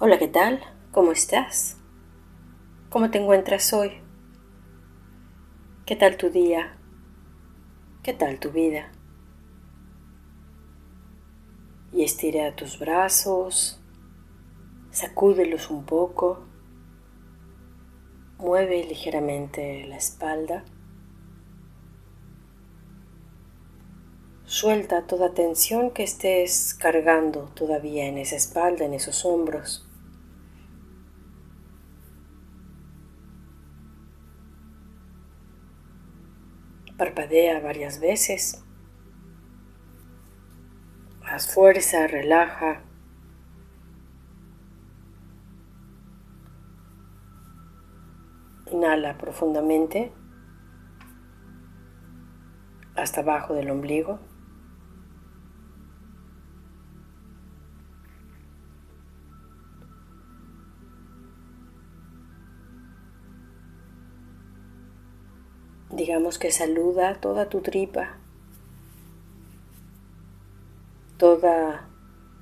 Hola, ¿qué tal? ¿Cómo estás? ¿Cómo te encuentras hoy? ¿Qué tal tu día? ¿Qué tal tu vida? Y estira tus brazos, sacúdelos un poco, mueve ligeramente la espalda, suelta toda tensión que estés cargando todavía en esa espalda, en esos hombros. Parpadea varias veces. Haz fuerza, relaja. Inhala profundamente hasta abajo del ombligo. Que saluda toda tu tripa, toda,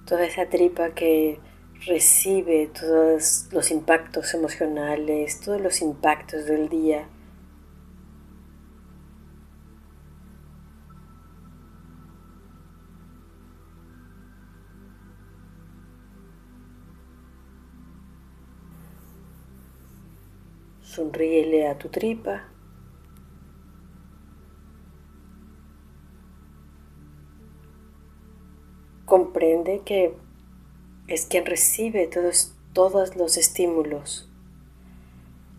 toda esa tripa que recibe todos los impactos emocionales, todos los impactos del día. Sonríele a tu tripa. Comprende que es quien recibe todos, todos los estímulos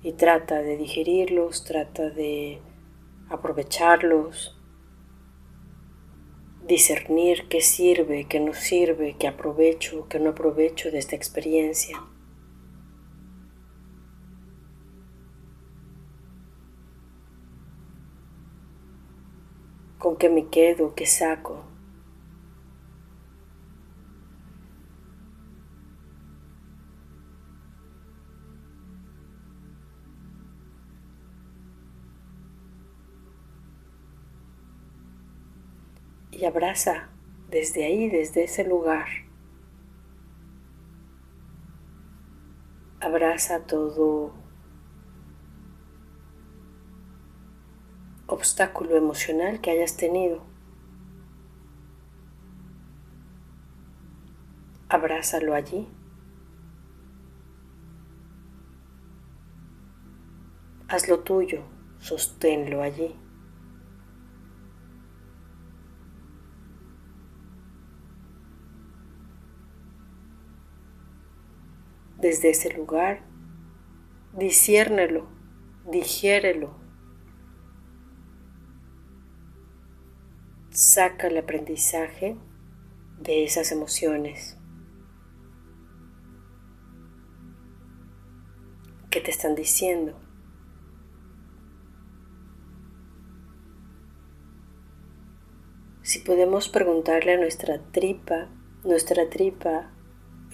y trata de digerirlos, trata de aprovecharlos, discernir qué sirve, qué no sirve, qué aprovecho, qué no aprovecho de esta experiencia. ¿Con qué me quedo, qué saco? Y abraza desde ahí, desde ese lugar. Abraza todo obstáculo emocional que hayas tenido. Abrázalo allí. Hazlo tuyo, sosténlo allí. Desde ese lugar, disciérnelo, digiérelo. Saca el aprendizaje de esas emociones que te están diciendo. Si podemos preguntarle a nuestra tripa, nuestra tripa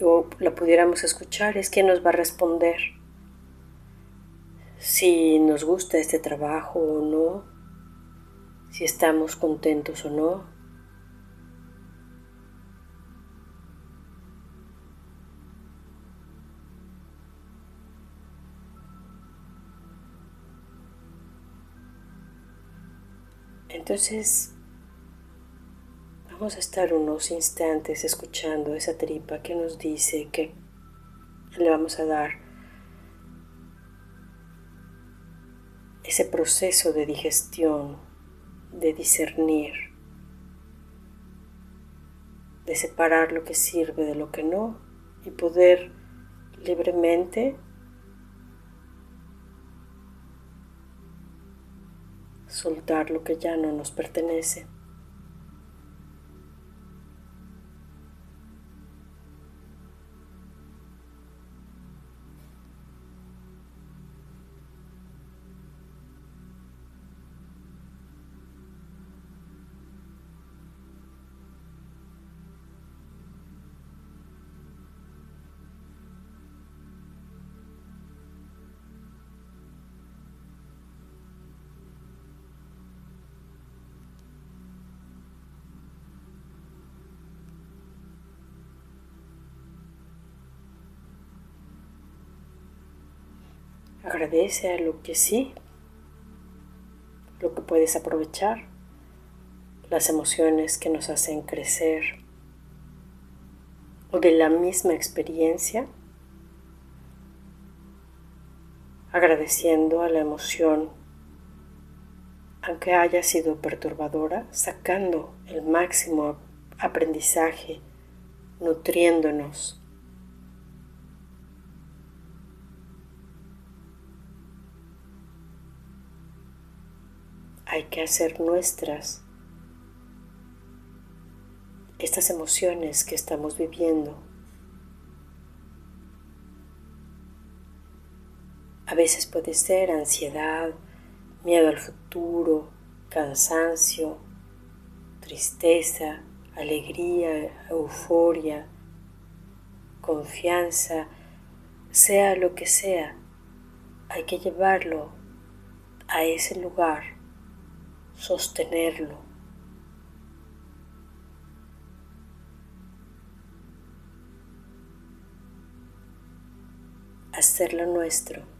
o la pudiéramos escuchar, es quien nos va a responder si nos gusta este trabajo o no, si estamos contentos o no. Entonces, Vamos a estar unos instantes escuchando esa tripa que nos dice que le vamos a dar ese proceso de digestión, de discernir, de separar lo que sirve de lo que no y poder libremente soltar lo que ya no nos pertenece. Agradece a lo que sí, lo que puedes aprovechar, las emociones que nos hacen crecer o de la misma experiencia, agradeciendo a la emoción, aunque haya sido perturbadora, sacando el máximo aprendizaje, nutriéndonos hay que hacer nuestras estas emociones que estamos viviendo. A veces puede ser ansiedad, miedo al futuro, cansancio, tristeza, alegría, euforia, confianza, sea lo que sea, hay que llevarlo a ese lugar sostenerlo. Hacerlo nuestro.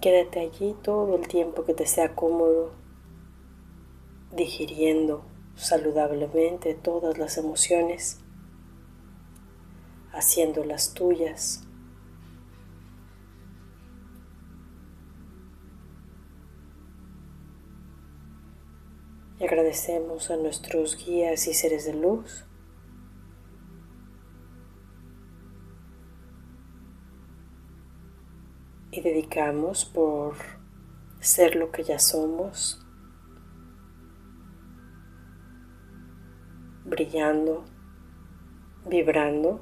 Quédate allí todo el tiempo que te sea cómodo, digiriendo saludablemente todas las emociones, haciéndolas tuyas. Y agradecemos a nuestros guías y seres de luz y dedicamos por ser lo que ya somos, brillando, vibrando.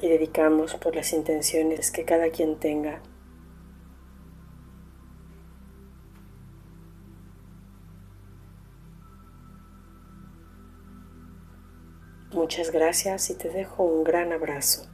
Y dedicamos por las intenciones que cada quien tenga Muchas gracias y te dejo un gran abrazo.